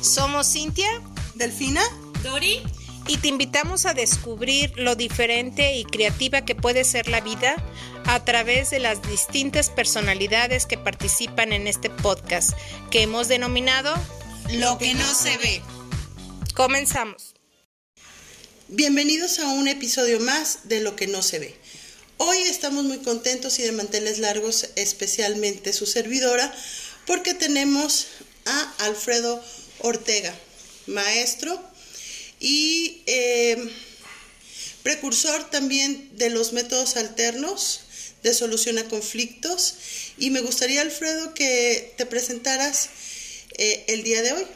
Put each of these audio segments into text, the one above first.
Somos Cintia, Delfina, Dori, y te invitamos a descubrir lo diferente y creativa que puede ser la vida a través de las distintas personalidades que participan en este podcast que hemos denominado Lo que no se ve. Comenzamos. Bienvenidos a un episodio más de Lo que no se ve. Hoy estamos muy contentos y de manteles largos, especialmente su servidora, porque tenemos a Alfredo Ortega, maestro y eh, precursor también de los métodos alternos de solución a conflictos. Y me gustaría, Alfredo, que te presentaras eh, el día de hoy.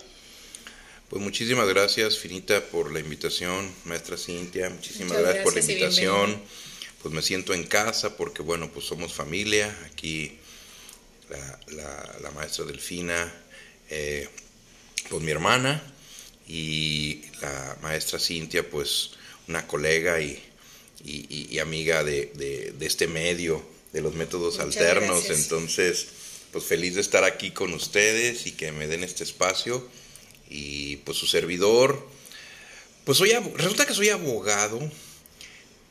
Pues muchísimas gracias, Finita, por la invitación, maestra Cintia, muchísimas gracias, por la invitación. Pues me siento en casa porque, bueno, pues somos familia, aquí la, la- la maestra Delfina, eh, pues mi hermana, y la maestra Cintia, pues una colega y, y- amiga de, de- de este medio, de los métodos Muchas alternos. gracias. Entonces, pues feliz de estar aquí con ustedes y que me den este espacio. Y pues su servidor, pues soy, resulta que soy abogado,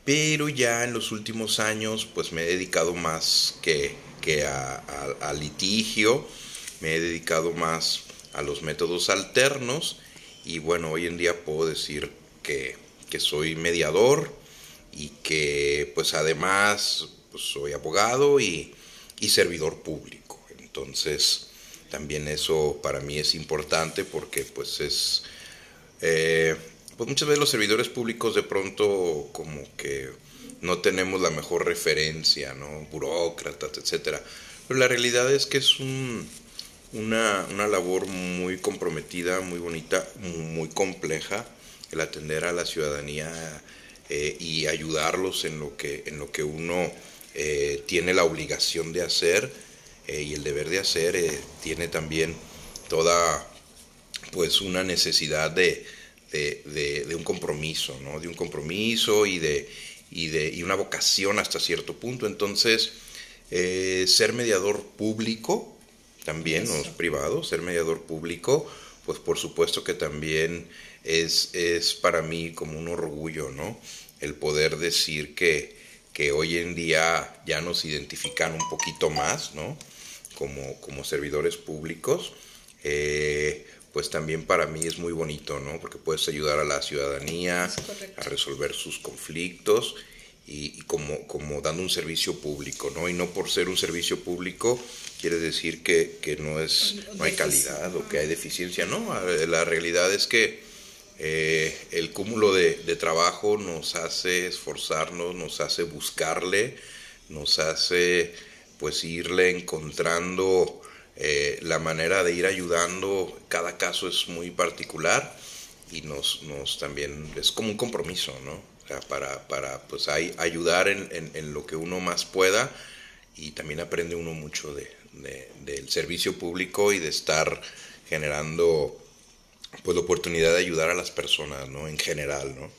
pero ya en los últimos años pues me he dedicado más que, que a, litigio, me he dedicado más a los métodos alternos y bueno, hoy en día puedo decir que, que soy mediador y que pues además pues, soy abogado y, y servidor público. Entonces también eso para mí es importante porque pues es... eh, pues muchas veces los servidores públicos de pronto como que no tenemos la mejor referencia, ¿no? Burócratas, etcétera. Pero la realidad es que es un, una, una labor muy comprometida, muy bonita, muy compleja, el atender a la ciudadanía eh, y ayudarlos en lo que, en lo que uno eh, tiene la obligación de hacer eh, y el deber de hacer, tiene también toda pues una necesidad de, de, de- de un compromiso, ¿no? De un compromiso y de, y de y una vocación hasta cierto punto. Entonces, eh, ser mediador público, también, no es privado, ser mediador público, pues por supuesto que también es, es para mí como un orgullo, ¿no? El poder decir que, que hoy en día ya nos identifican un poquito más, ¿no? Como, como servidores públicos. Eh, pues también para mí es muy bonito, ¿no? Porque puedes ayudar a la ciudadanía a resolver sus conflictos y, y como, como dando un servicio público, ¿no? Y no por ser un servicio público quiere decir que, que no, es, no hay calidad o que hay deficiencia, no. La realidad es que eh, el cúmulo de, de trabajo nos hace esforzarnos, nos hace buscarle, nos hace pues irle encontrando eh, la manera de ir ayudando. Cada caso es muy particular y nos, nos también es como un compromiso, ¿no? O sea, para, para pues ay- ayudar en, en- en lo que uno más pueda y también aprende uno mucho de, de- del servicio público y de estar generando pues la oportunidad de ayudar a las personas, ¿no? En general, ¿no?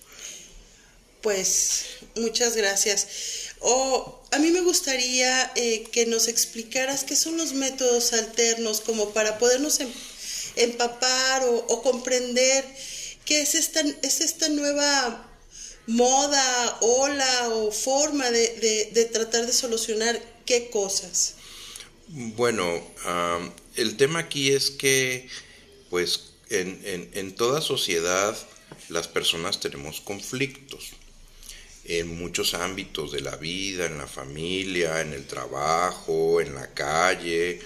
Pues muchas gracias. O a mí me gustaría eh, que nos explicaras qué son los métodos alternos, como para podernos em- empapar o, comprender qué es esta, es esta nueva moda, ola o forma de, de- de tratar de solucionar qué cosas. Bueno, am, el tema aquí es que, pues, en, en- en toda sociedad las personas tenemos conflictos en muchos ámbitos de la vida, en la familia, en el trabajo, en la calle,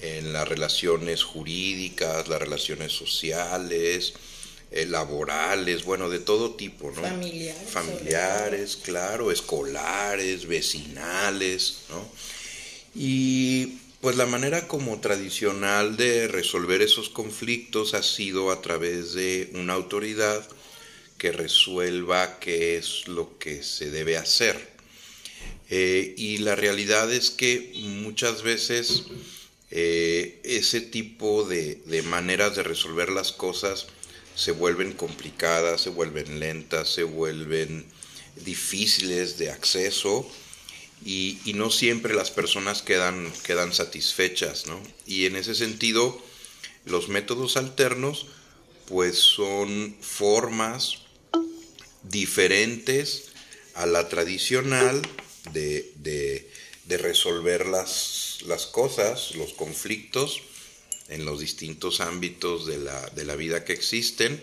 en las relaciones jurídicas, las relaciones sociales, eh, laborales, bueno, de todo tipo, ¿no? Familiares, Familiares, claro, escolares, vecinales, ¿no? Y pues la manera como tradicional de resolver esos conflictos ha sido a través de una autoridad que resuelva qué es lo que se debe hacer. Eh, y la realidad es que muchas veces eh, ese tipo de, de maneras de resolver las cosas se vuelven complicadas, se vuelven lentas, se vuelven difíciles de acceso y, no siempre las personas quedan, quedan satisfechas, ¿no? Y en ese sentido, los métodos alternos, pues son formas diferentes a la tradicional de, resolver las, las, cosas, los conflictos en los distintos ámbitos de la, de la vida que existen,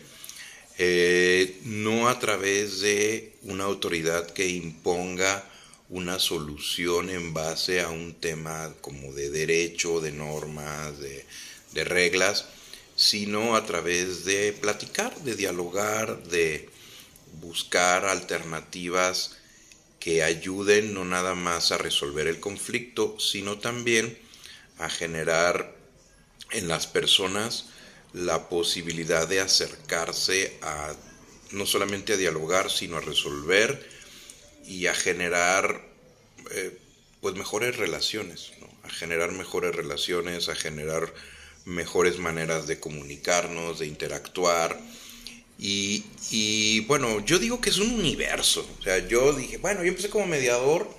eh, no a través de una autoridad que imponga una solución en base a un tema como de derecho, de normas, de, de reglas, sino a través de platicar, de dialogar, de buscar alternativas que ayuden no nada más a resolver el conflicto, sino también a generar en las personas la posibilidad de acercarse a no solamente a dialogar, sino a resolver y a generar eh, pues mejores relaciones, a generar mejores relaciones, a generar mejores maneras de comunicarnos, de interactuar. Y, bueno, yo digo que es un universo. O sea, yo dije, bueno, yo empecé como mediador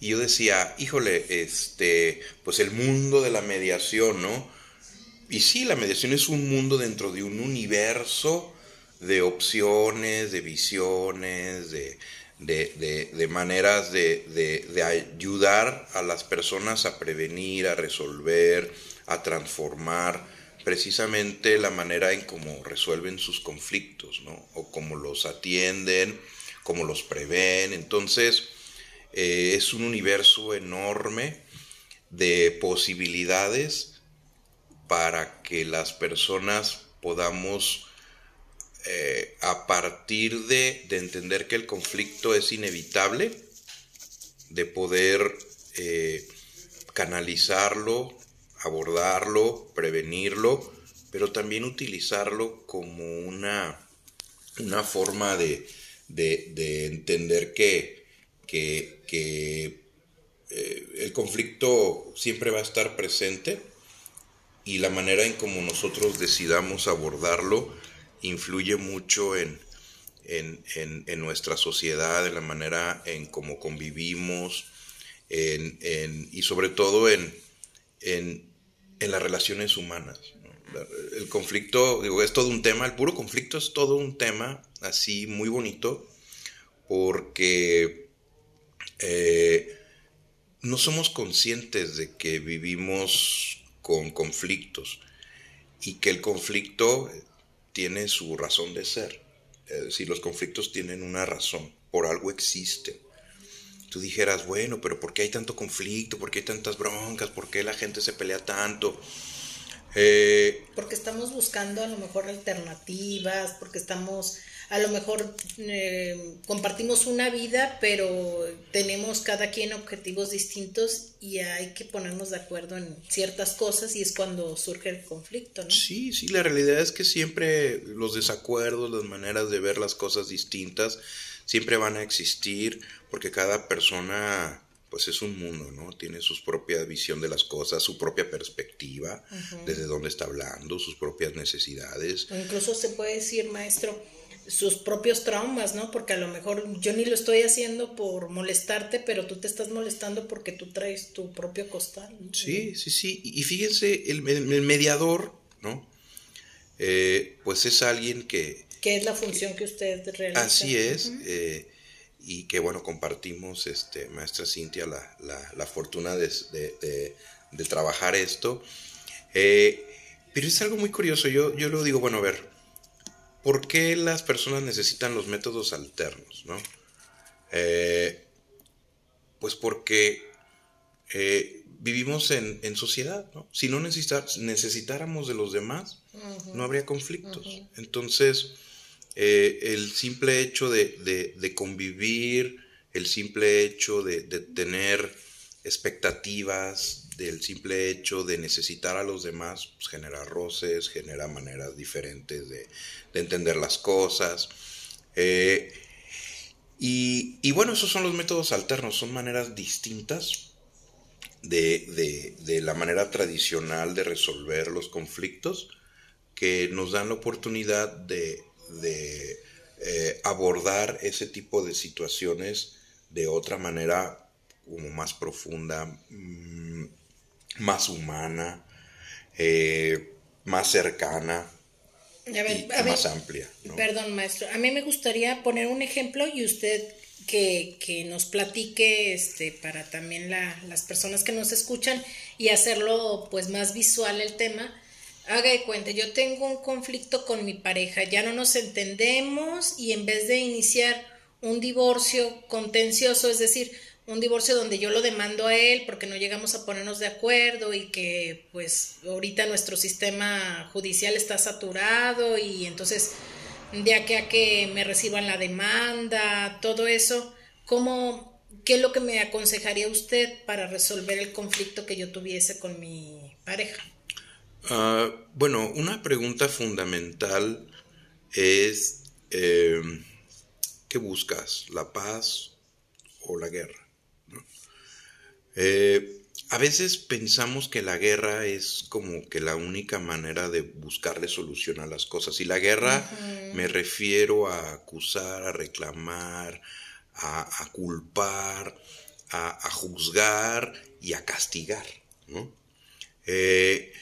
y yo decía, híjole, este, pues el mundo de la mediación, ¿no? Y sí, la mediación es un mundo dentro de un universo de opciones, de visiones, de, de, maneras de, ayudar a las personas a prevenir, a resolver, a transformar precisamente la manera en cómo resuelven sus conflictos, ¿no? O cómo los atienden, cómo los prevén. Entonces, eh, es un universo enorme de posibilidades para que las personas podamos, eh, a partir de, entender que el conflicto es inevitable, de poder eh, canalizarlo, abordarlo, prevenirlo, pero también utilizarlo como una, una forma de, entender que, que, eh, el conflicto siempre va a estar presente y la manera en como nosotros decidamos abordarlo influye mucho en, en, nuestra sociedad, en la manera en cómo convivimos en, y sobre todo en, en, las relaciones humanas. El conflicto, digo, es todo un tema, el puro conflicto es todo un tema así muy bonito porque eh, no somos conscientes de que vivimos con conflictos y que el conflicto tiene su razón de ser. Es decir, los conflictos tienen una razón, por algo existen. Tú dijeras, bueno, pero ¿por qué hay tanto conflicto? ¿Por qué hay tantas broncas? ¿Por qué la gente se pelea tanto? Eh, porque estamos buscando a lo mejor alternativas, porque estamos a lo mejor eh, compartimos una vida, pero tenemos cada quien objetivos distintos y hay que ponernos de acuerdo en ciertas cosas y es cuando surge el conflicto, ¿no? Sí, sí, la realidad es que siempre los desacuerdos, las maneras de ver las cosas distintas, siempre van a existir porque cada persona pues es un mundo, ¿no? Tiene su propia visión de las cosas, su propia perspectiva, desde dónde está hablando, sus propias necesidades. incluso se puede decir, maestro, sus propios traumas, ¿no? Porque a lo mejor yo ni lo estoy haciendo por molestarte, pero tú te estás molestando porque tú traes tu propio costal. Sí, sí, sí. Y fíjense, el, mediador, ¿no? Eh, pues es alguien que... ¿Qué es la función que, usted realiza? Así es. Eh, y que, bueno, compartimos, este, maestra Cintia, la, fortuna de, de, trabajar esto. Eh, pero es algo muy curioso. Yo, yo lo digo, bueno, a ver, ¿por qué las personas necesitan los métodos alternos? ¿no? Eh, pues porque vivimos en, sociedad, ¿no? Si no necesitáramos de los demás, no habría conflictos. Entonces, eh, el simple hecho de, convivir, el simple hecho de, de tener expectativas, del simple hecho de necesitar a los demás, pues, genera roces, genera maneras diferentes de, entender las cosas. Eh, y, bueno, esos son los métodos alternos, son maneras distintas de, la manera tradicional de resolver los conflictos que nos dan la oportunidad de, eh, abordar ese tipo de situaciones de otra manera como más profunda, mm, más humana, eh, más cercana y más amplia. Perdón, maestro. A mí me gustaría poner un ejemplo y usted que, nos platique este, para también las personas que nos escuchan y hacerlo pues más visual el tema. Haga de cuenta, yo tengo un conflicto con mi pareja, ya no nos entendemos y en vez de iniciar un divorcio contencioso, es decir, un divorcio donde yo lo demando a él porque no llegamos a ponernos de acuerdo y que pues ahorita nuestro sistema judicial está saturado y entonces de aquí a que me reciban la demanda, todo eso, ¿cómo, ¿qué es lo que me aconsejaría usted para resolver el conflicto que yo tuviese con mi pareja? Ah, bueno, una pregunta fundamental es, eh, ¿qué buscas? ¿La paz o la guerra? Eh, a veces pensamos que la guerra es como que la única manera de buscarle solución a las cosas. Y la guerra me refiero a acusar, a reclamar, a, culpar, a, juzgar y a castigar. Eh,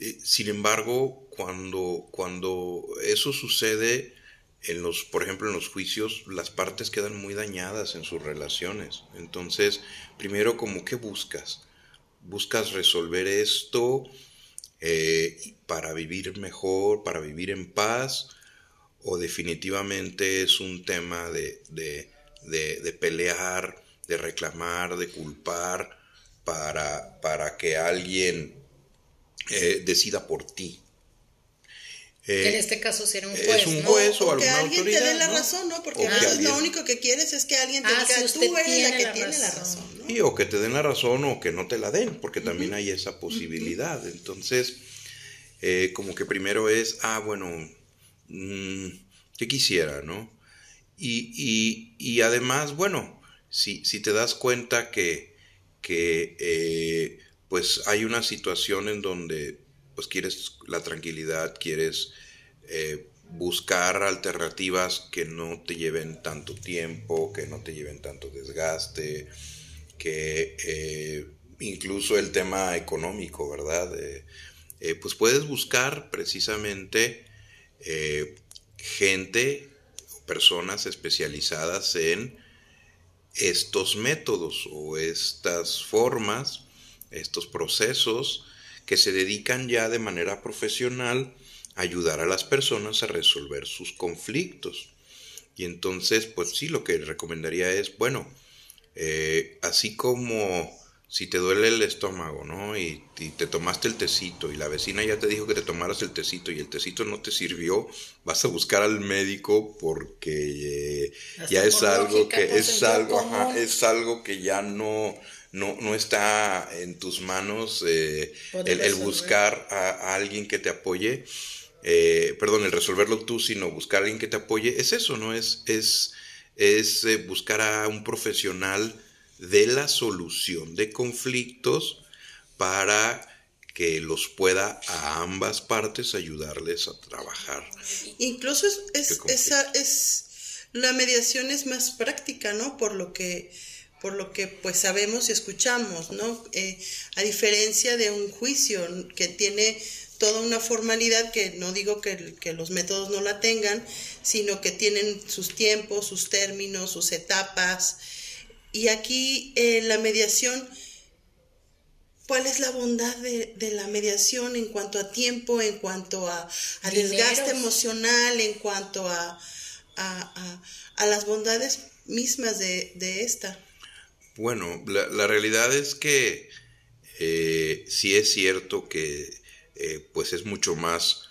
eh, sin embargo, cuando, cuando eso sucede, en los, por ejemplo, en los juicios, las partes quedan muy dañadas en sus relaciones. Entonces, primero, como que buscas? buscas resolver esto eh, para vivir mejor, para vivir en paz, o definitivamente es un tema de, pelear, de reclamar, de culpar, para, para que alguien eh, decida por ti. en eh, este caso sería un juez. Es un juez o, alguna alguien te dé la razón, ¿no? Porque lo único que quieres es que alguien te ah, diga, tú eres la que tiene la razón o que te den la razón o que no te la den, porque también hay esa posibilidad. Entonces, eh, como que primero es, ah, bueno, mm, ¿qué quisiera, no? Y, además, bueno, si, si, te das cuenta que, que eh, pues hay una situación en donde pues quieres la tranquilidad, quieres eh, buscar alternativas que no te lleven tanto tiempo, que no te lleven tanto desgaste, que eh, incluso el tema económico, ¿verdad? Eh, pues puedes buscar precisamente gente, personas especializadas en estos métodos o estas formas, estos procesos que se dedican ya de manera profesional a ayudar a las personas a resolver sus conflictos. Y entonces, pues sí, lo que recomendaría es, bueno, eh, así como si te duele el estómago, ¿no? Y, te tomaste el tecito y la vecina ya te dijo que te tomaras el tecito y el tecito no te sirvió, vas a buscar al médico porque eh, ya es algo que es algo, es algo que ya no no, no está en tus manos eh, el, buscar a, alguien que te apoye, perdón, el resolverlo tú, sino buscar a alguien que te apoye, es eso, ¿no? Es, es es eh, buscar a un profesional de la solución de conflictos para que los pueda a ambas partes ayudarles a trabajar. Incluso es, esa, es la mediación es más práctica, ¿no? Por lo que por lo que pues sabemos y escuchamos, ¿no? Eh, a diferencia de un juicio que tiene toda una formalidad que no digo que, los métodos no la tengan, sino que tienen sus tiempos, sus términos, sus etapas. Y aquí eh, la mediación, ¿cuál es la bondad de, la mediación en cuanto a tiempo, en cuanto a, desgaste emocional, en cuanto a, a, las bondades mismas de, esta? Bueno, la, realidad es que eh, sí es cierto que eh, pues es mucho más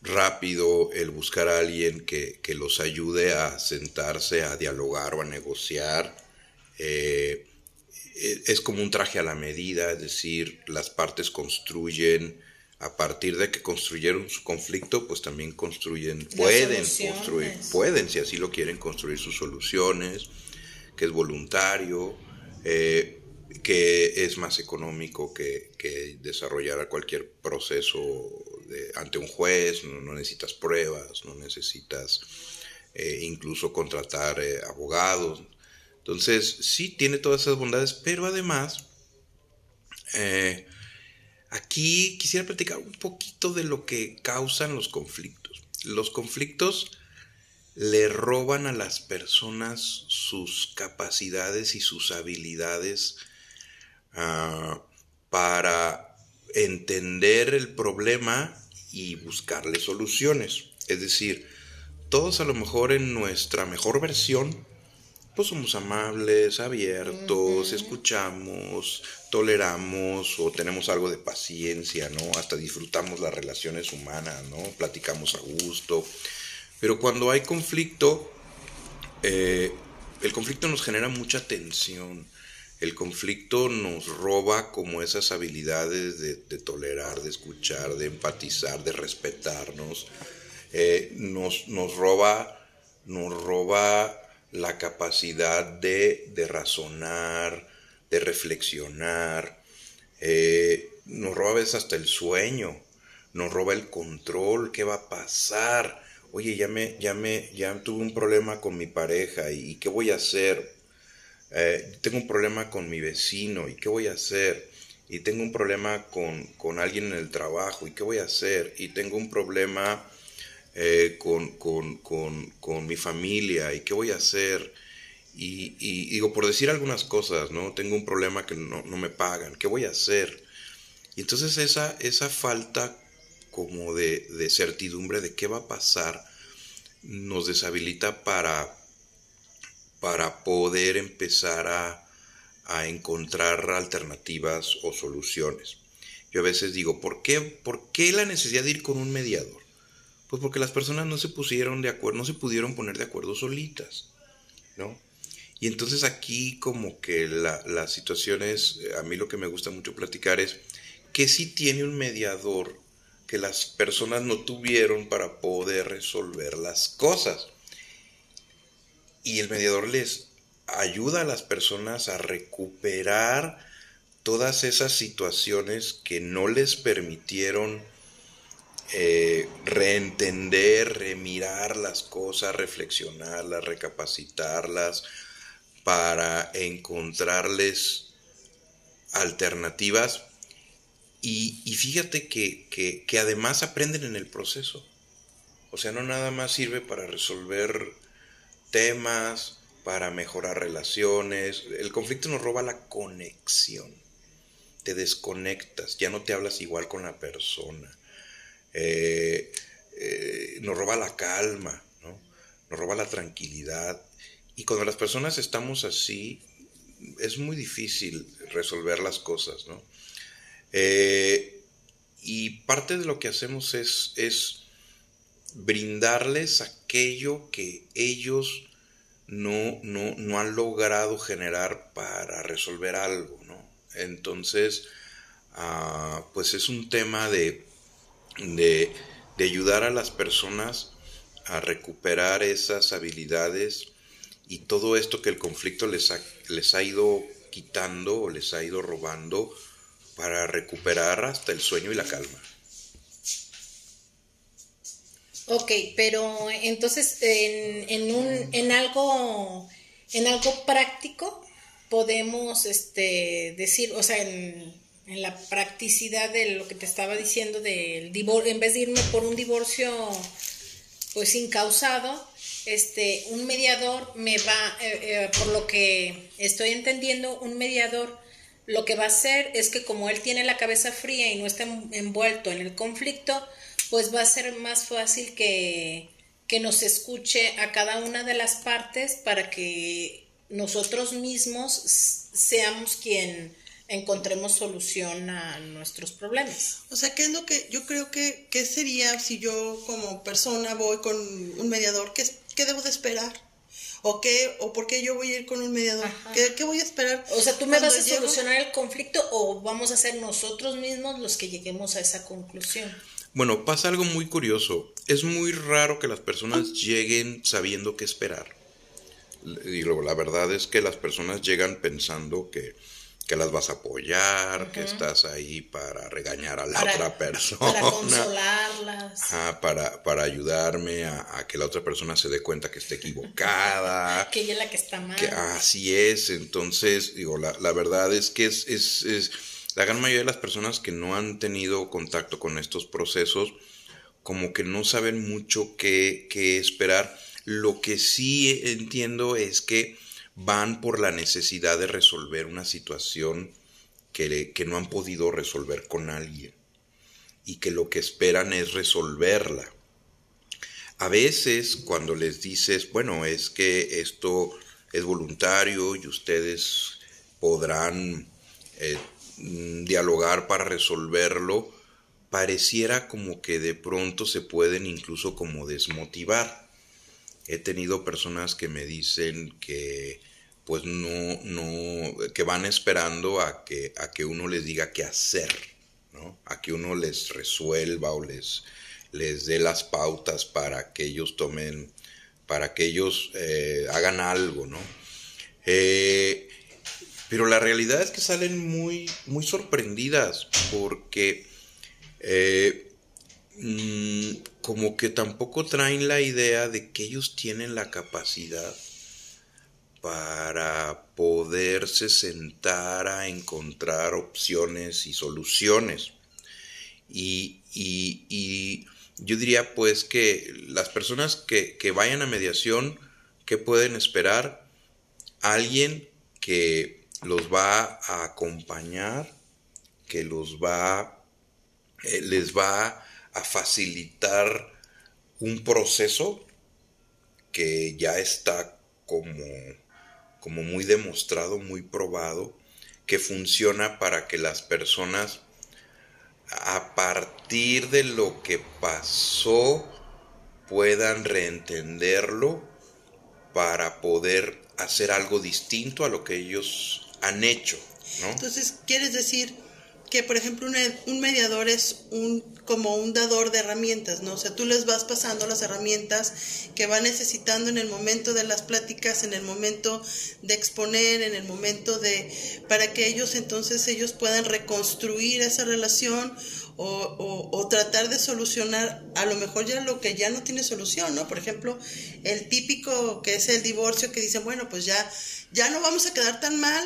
rápido el buscar a alguien que, los ayude a sentarse, a dialogar o a negociar. Eh, e, es como un traje a la medida, es decir, las partes construyen, a partir de que construyeron su conflicto, pues también construyen, pueden construir, pueden, si así lo quieren, construir sus soluciones, que es voluntario. Eh, que es más económico que, desarrollar cualquier proceso ante un juez, no, necesitas pruebas, no necesitas eh, incluso contratar eh, abogados, Entonces, sí, tiene todas esas bondades, pero además, aquí quisiera platicar un poquito de lo que causan los conflictos. Los conflictos le roban a las personas sus capacidades y sus habilidades ah, para entender el problema y buscarle soluciones. Es decir, todos a lo mejor en nuestra mejor versión pues somos amables, abiertos, escuchamos, toleramos o tenemos algo de paciencia, ¿no? Hasta disfrutamos las relaciones humanas, ¿no? Platicamos a gusto. Pero cuando hay conflicto, eh, el conflicto nos genera mucha tensión. El conflicto nos roba como esas habilidades de, tolerar, de escuchar, de empatizar, de respetarnos. Eh, nos, nos roba, nos roba la capacidad de, razonar, de reflexionar, eh, nos roba a veces hasta el sueño, nos roba el control, qué va a pasar. Oye, ya me, ya me, ya tuve un problema con mi pareja y, qué voy a hacer. Eh, tengo un problema con mi vecino y qué voy a hacer. Y tengo un problema con, con alguien en el trabajo y qué voy a hacer. Y tengo un problema eh, con, mi familia y qué voy a hacer. Y, digo, por decir algunas cosas, ¿no? Tengo un problema que no, me pagan, ¿qué voy a hacer? Y entonces esa, esa falta como de, certidumbre de qué va a pasar nos deshabilita para, para poder empezar a, a encontrar alternativas o soluciones. Yo a veces digo, ¿por qué, ¿por qué la necesidad de ir con un mediador? Pues porque las personas no se pusieron de acuerdo, no se pudieron poner de acuerdo solitas, ¿no? Y entonces aquí como que la, situación es, a mí lo que me gusta mucho platicar es que si tiene un mediador que las personas no tuvieron para poder resolver las cosas. Y el mediador les ayuda a las personas a recuperar todas esas situaciones que no les permitieron eh, reentender, remirar las cosas, reflexionarlas, recapacitarlas, para encontrarles alternativas. Y, fíjate que, que, además aprenden en el proceso. O sea, no nada más sirve para resolver temas, para mejorar relaciones. El conflicto nos roba la conexión. Te desconectas, ya no te hablas igual con la persona eh, eh, nos roba la calma, ¿no? nos roba la tranquilidad. Y cuando las personas estamos así, es muy difícil resolver las cosas. ¿no? Eh, y parte de lo que hacemos es, es brindarles aquello que ellos no, no, han logrado generar para resolver algo. ¿no? Entonces, ah, pues es un tema de de, ayudar a las personas a recuperar esas habilidades y todo esto que el conflicto les ha, les ha ido quitando o les ha ido robando para recuperar hasta el sueño y la calma. Ok, pero entonces en, en, un, en algo en algo práctico podemos este, decir, o sea, en, la practicidad de lo que te estaba diciendo del divorcio, en vez de irme por un divorcio pues incausado, este, un mediador me va, eh, eh, por lo que estoy entendiendo, un mediador lo que va a hacer es que como él tiene la cabeza fría y no está envuelto en el conflicto, pues va a ser más fácil que, que nos escuche a cada una de las partes para que nosotros mismos seamos quien encontremos solución a nuestros problemas. O sea, ¿qué es lo que yo creo que qué sería si yo como persona voy con un mediador? ¿Qué, qué debo de esperar? ¿O qué? ¿O por qué yo voy a ir con un mediador? ¿Qué, voy a esperar? O sea, ¿tú me vas a solucionar el conflicto o vamos a ser nosotros mismos los que lleguemos a esa conclusión? Bueno, pasa algo muy curioso. Es muy raro que las personas lleguen sabiendo qué esperar. Y la verdad es que las personas llegan pensando que que las vas a apoyar, que estás ahí para regañar a la Para- otra persona. Para consolarlas. Ajá, para, para ayudarme a, a que la otra persona se dé cuenta que está equivocada. Que ella es la que está mal. que así es, entonces, digo, la, la verdad es que es, es, es- la gran mayoría de las personas que no han tenido contacto con estos procesos, como que no saben mucho qué, qué esperar. Lo que sí entiendo es que van por la necesidad de resolver una situación que, no han podido resolver con alguien y que lo que esperan es resolverla. A veces cuando les dices, bueno, es que esto es voluntario y ustedes podrán eh, mm, dialogar para resolverlo, pareciera como que de pronto se pueden incluso como desmotivar. He tenido personas que me dicen que pues no, no, que van esperando a que, a que uno les diga qué hacer, ¿no? A que uno les resuelva o les, les dé las pautas para que ellos tomen, para que ellos eh, hagan algo, ¿no? Eh, pero la realidad es que salen muy, muy sorprendidas porque eh, mm, como que tampoco traen la idea de que ellos tienen la capacidad para poderse sentar a encontrar opciones y soluciones. Y, y- yo diría pues que las personas que, que vayan a mediación, ¿qué pueden esperar? Alguien que los va a acompañar, que los va, eh, les va a facilitar un proceso que ya está como, como muy demostrado, muy probado, que funciona para que las personas a partir de lo que pasó puedan reentenderlo para poder hacer algo distinto a lo que ellos han hecho. Entonces, ¿quieres decir que, por ejemplo, un, mediador es un como un dador de herramientas, ¿no? O sea, tú les vas pasando las herramientas que va necesitando en el momento de las pláticas, en el momento de exponer, en el momento de para que ellos entonces ellos puedan reconstruir esa relación o, o- o tratar de solucionar a lo mejor ya lo que ya no tiene solución, ¿no? Por ejemplo, el típico que es el divorcio que dicen, bueno, pues ya ya no vamos a quedar tan mal,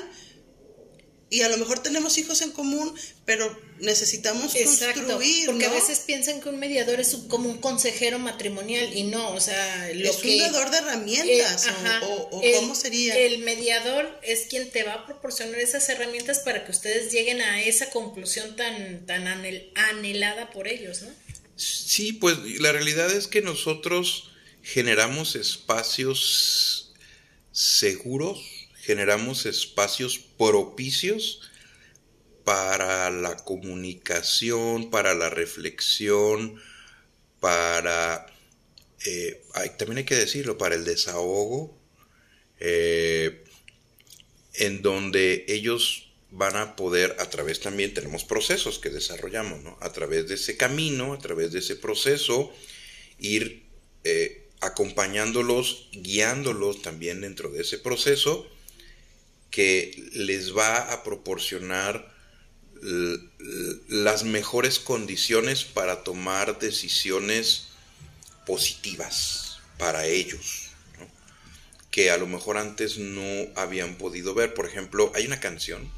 y a lo mejor tenemos hijos en común, pero necesitamos Exacto, construir, porque ¿no? a veces piensan que un mediador es un- como un consejero matrimonial y no, o sea, lo es que un dador de herramientas, Eh, o- ajá. o, o El- cómo sería. El mediador es quien te va a proporcionar esas herramientas para que ustedes lleguen a esa conclusión tan, tan anhel- anhelada por ellos, ¿no? Sí, pues la realidad es que nosotros generamos espacios seguros, generamos espacios propicios para la comunicación, para la reflexión, para, eh, también hay que decirlo, para el desahogo, eh, en donde ellos van a poder, a través también tenemos procesos que desarrollamos, ¿no? A través de ese camino, a través de ese proceso, ir eh, acompañándolos, guiándolos también dentro de ese proceso, que les va a proporcionar las mejores condiciones para tomar decisiones positivas para ellos, ¿no? que a lo mejor antes no habían podido ver. Por ejemplo, hay una canción,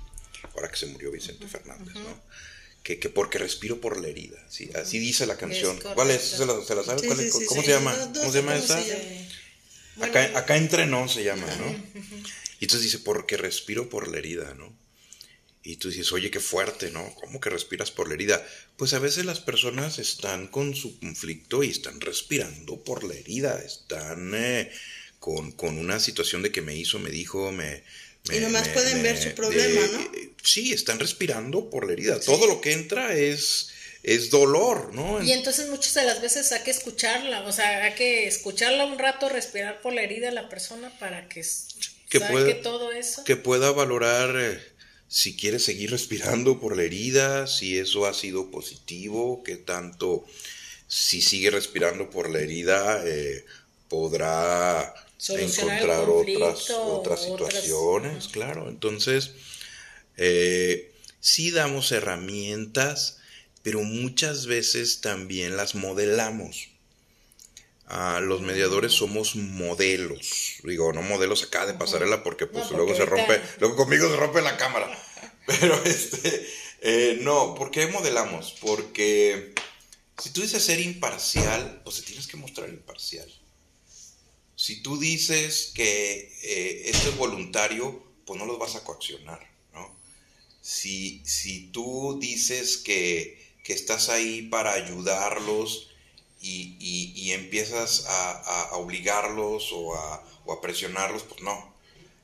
ahora que se murió Vicente Fernández, ¿no? Que, que porque respiro por la herida, ¿sí? así dice la canción. Es ¿Cuál es? ¿Se la, se la sabe? Sí, ¿Cuál sí, es? sí, ¿Cómo se llama? No, no ¿Cómo se llama esa? Acá, acá entre nos se llama, ¿no? Y entonces dice, porque respiro por la herida, ¿no? Y tú dices, oye, qué fuerte, ¿no? ¿Cómo que respiras por la herida? Pues a veces las personas están con su conflicto y están respirando por la herida, están eh, con, con una situación de que me hizo, me dijo, me... me- Y nomás me- pueden ver su problema, ¿no? eh, Sí, están respirando por la herida. Todo lo que entra es, es dolor, ¿no? Y entonces muchas de las veces hay que escucharla, o sea, hay que escucharla un rato, respirar por la herida de la persona para que, Que pueda- todo eso. que pueda valorar eh, si quiere seguir respirando por la herida, si eso ha sido positivo, que tanto, si sigue respirando por la herida, eh, podrá encontrar otras, otras otras- situaciones, claro. Entonces, Eh, sí damos herramientas, pero muchas veces también las modelamos. Los mediadores somos modelos. Digo, no modelos acá de pasarela porque pues luego se rompe, luego conmigo se rompe la cámara. Pero este, eh, no, ¿por qué modelamos? Porque si tú dices ser imparcial, pues te tienes que mostrar imparcial. Si tú dices que eh, esto es voluntario, pues no los vas a coaccionar, ¿no? Si, si tú dices que, estás ahí para ayudarlos y, empiezas a, obligarlos o a, presionarlos, pues no.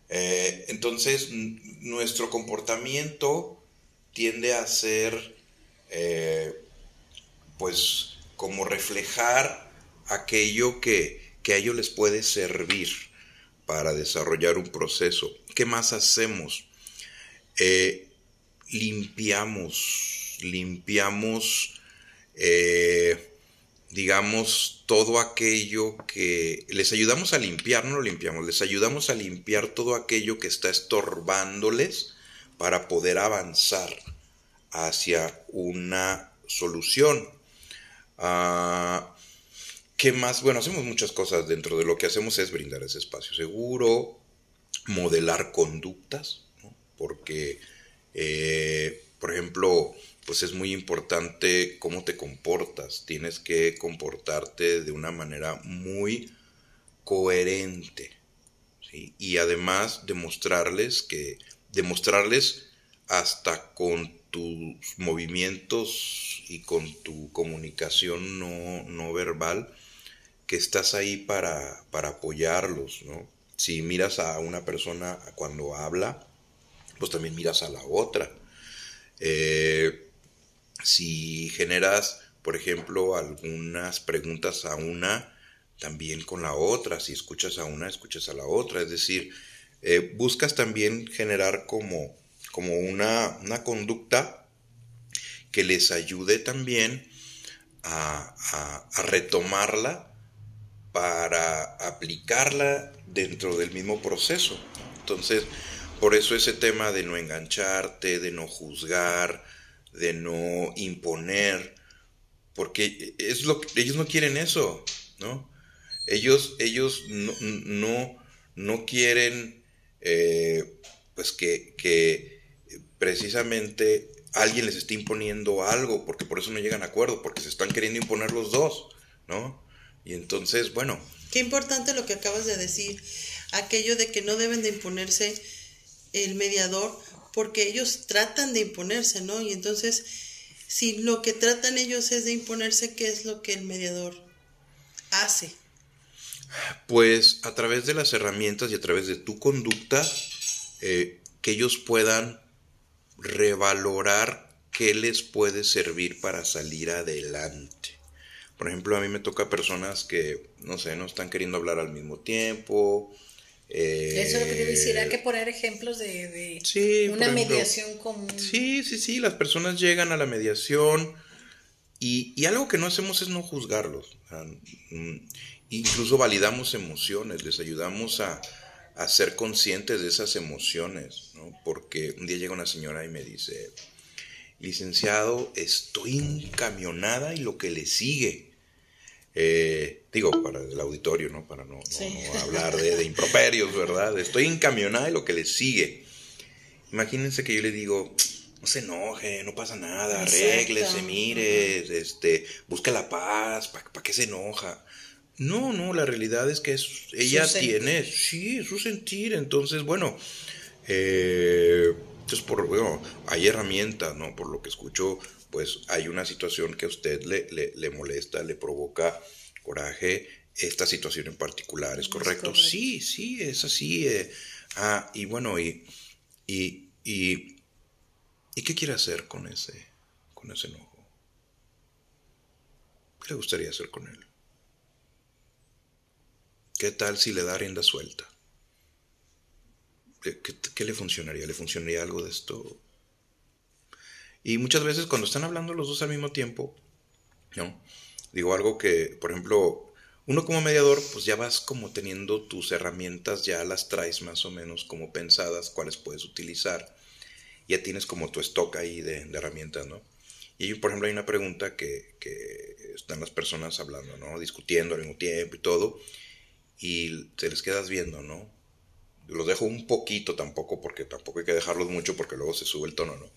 Eh, entonces, nuestro comportamiento tiende a ser, eh, pues, como reflejar aquello que, que a ellos les puede servir para desarrollar un proceso. ¿Qué más hacemos? Eh, limpiamos, limpiamos, digamos, todo aquello que les ayudamos a limpiar, no lo limpiamos, les ayudamos a limpiar todo aquello que está estorbándoles para poder avanzar hacia una solución. Ah, ¿Qué más? Bueno, hacemos muchas cosas. Dentro de lo que hacemos es brindar ese espacio seguro, modelar conductas, porque, eh, por ejemplo, pues es muy importante cómo te comportas. Tienes que comportarte de una manera muy coherente. Y además demostrarles que, demostrarles hasta con tus movimientos y con tu comunicación no, no verbal, que estás ahí para, para apoyarlos, ¿no? Si miras a una persona cuando habla, pues también miras a la otra. Eh, si generas, por ejemplo, algunas preguntas a una, también con la otra. Si escuchas a una, escuchas a la otra. Es decir, eh, buscas también generar como, como una, una, conducta que les ayude también a, a retomarla para aplicarla dentro del mismo proceso. Entonces, por eso ese tema de no engancharte, de no juzgar, de no imponer, porque es lo que, ellos no quieren eso, ¿no? Ellos, ellos no, no, quieren eh, pues que, que precisamente alguien les esté imponiendo algo, porque por eso no llegan a acuerdo, porque se están queriendo imponer los dos, ¿no? Y entonces, bueno. Qué importante lo que acabas de decir, aquello de que no deben de imponerse el mediador, porque ellos tratan de imponerse, ¿no? Y entonces, si lo que tratan ellos es de imponerse, ¿qué es lo que el mediador hace? Pues a través de las herramientas y a través de tu conducta, eh, que ellos puedan revalorar qué les puede servir para salir adelante. Por ejemplo, a mí me toca personas que, no sé, no están queriendo hablar al mismo tiempo. Eh, Eso es lo que te decía, hay que poner ejemplos de, una mediación común. Sí, sí, sí, las personas llegan a la mediación y, algo que no hacemos es no juzgarlos. Mm, incluso validamos emociones, les ayudamos a, a ser conscientes de esas emociones, ¿no? Porque un día llega una señora y me dice, licenciado, estoy encamionada y lo que le sigue. Eh, digo, para el auditorio, ¿no? Para no, hablar de, improperios, ¿verdad? Estoy encamionada y lo que le sigue. Imagínense que yo le digo, no se enoje, no pasa nada, arréglese, mire, este, busca la paz, ¿para qué se enoja? No, no, la realidad es que ella tiene, sí, su sentir, entonces, bueno, eh, entonces, por, bueno, hay herramientas, ¿no? Por lo que escucho, pues hay una situación que a usted le, le, molesta, le provoca coraje, esta situación en particular, ¿es correcto? Sí, sí, es así. Eh. Ah, y bueno, y, y, y, y, qué quiere hacer con ese, con ese enojo? ¿Qué le gustaría hacer con él? ¿Qué tal si le da rienda suelta? ¿Qué, qué le funcionaría? ¿Le funcionaría algo de esto? Y muchas veces cuando están hablando los dos al mismo tiempo, ¿no? Digo algo que, por ejemplo, uno como mediador, pues ya vas como teniendo tus herramientas, ya las traes más o menos como pensadas, cuáles puedes utilizar. ya tienes como tu stock ahí de, herramientas, ¿no? Y por ejemplo hay una pregunta que, están las personas hablando, ¿no? Discutiendo al mismo tiempo y todo, y se les quedas viendo, ¿no? Los dejo un poquito tampoco, porque tampoco hay que dejarlos mucho porque luego se sube el tono, ¿no?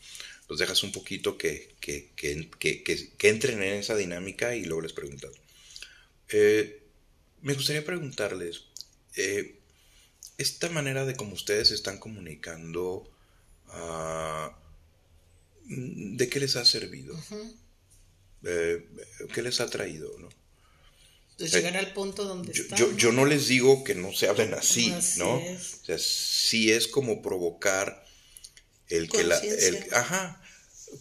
Los dejas un poquito que, que, entren en esa dinámica y luego les preguntas. Eh, me gustaría preguntarles, eh, esta manera de cómo ustedes están comunicando, ah, ¿de qué les ha servido? Eh, ¿Qué les ha traído? ¿no? Pues llegar al punto donde yo, están. Yo, no les digo que no se hablen así, ¿no? O sea, sí es como provocar el que la... ajá,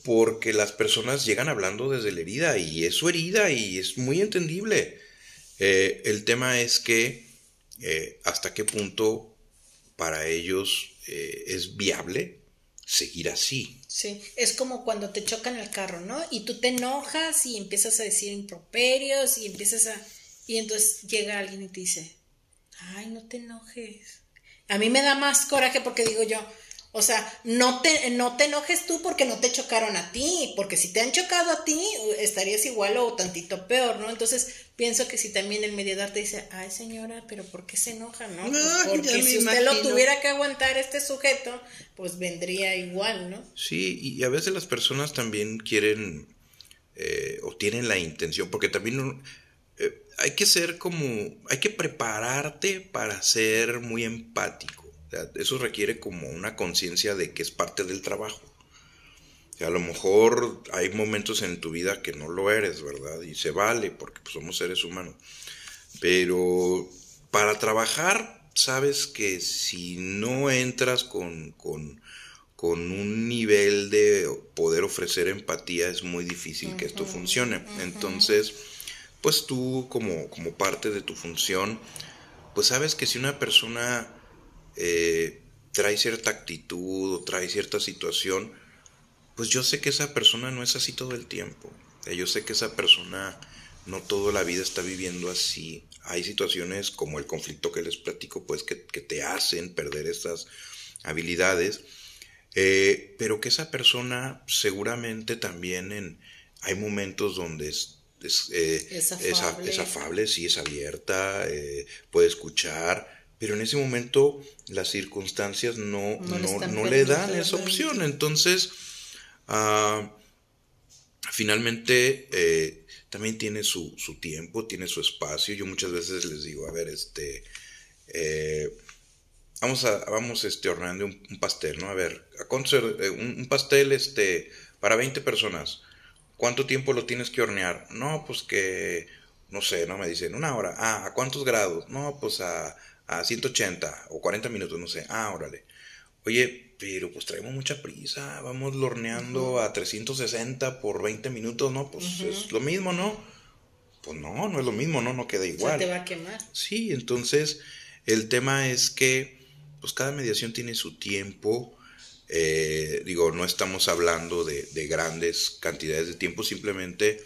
porque las personas llegan hablando desde la herida y es su herida y es muy entendible. Eh, el tema es que eh, hasta qué punto para ellos eh, es viable seguir así. Sí, es como cuando te chocan el carro, ¿no? Y tú te enojas y empiezas a decir improperios y empiezas a... Y entonces llega alguien y te dice, ay, no te enojes. A mí me da más coraje porque digo yo, o sea, no te, no te enojes tú porque no te chocaron a ti, porque si te han chocado a ti, estarías igual o tantito peor, ¿no? Entonces, pienso que si también el mediador te dice, ay señora, pero ¿por qué se enoja, no? Pues porque si usted lo tuviera que aguantar este sujeto, pues vendría igual, ¿no? Sí, y a veces las personas también quieren eh, o tienen la intención, porque también eh, hay que ser como, hay que prepararte para ser muy empático eso requiere como una conciencia de que es parte del trabajo. a lo mejor hay momentos en tu vida que no lo eres, ¿verdad? Y se vale porque pues, somos seres humanos. Pero para trabajar, sabes que si no entras con, con, un nivel de poder ofrecer empatía, es muy difícil que esto funcione. Entonces, pues tú como, como parte de tu función, pues sabes que si una persona eh, trae cierta actitud o trae cierta situación, pues yo sé que esa persona no es así todo el tiempo. Yo sé que esa persona no toda la vida está viviendo así. Hay situaciones como el conflicto que les platico, pues que, te hacen perder estas habilidades. Eh, pero que esa persona seguramente también en, hay momentos donde es, es, eh, afable. sí es abierta, puede escuchar, pero en ese momento las circunstancias no, no, le, dan esa opción. Entonces, ah, finalmente eh, también tiene su, tiempo, tiene su espacio. Yo muchas veces les digo, a ver, este, eh, vamos a, vamos este, horneando un, pastel, ¿no? A ver, ¿a eh, un, pastel este, para 20 personas? ¿Cuánto tiempo lo tienes que hornear? No, pues que, no sé, no me dicen, una hora. Ah, ¿a cuántos grados? No, pues a a 180 o 40 minutos, no sé. Ah, órale. Oye, pero pues traemos mucha prisa, vamos lorneando a 360 por 20 minutos, ¿no? Pues es lo mismo, ¿no? Pues no, no es lo mismo, ¿no? No queda igual. te va a quemar. Sí, entonces el tema es que pues cada mediación tiene su tiempo. Eh, digo, no estamos hablando de, de grandes cantidades de tiempo, simplemente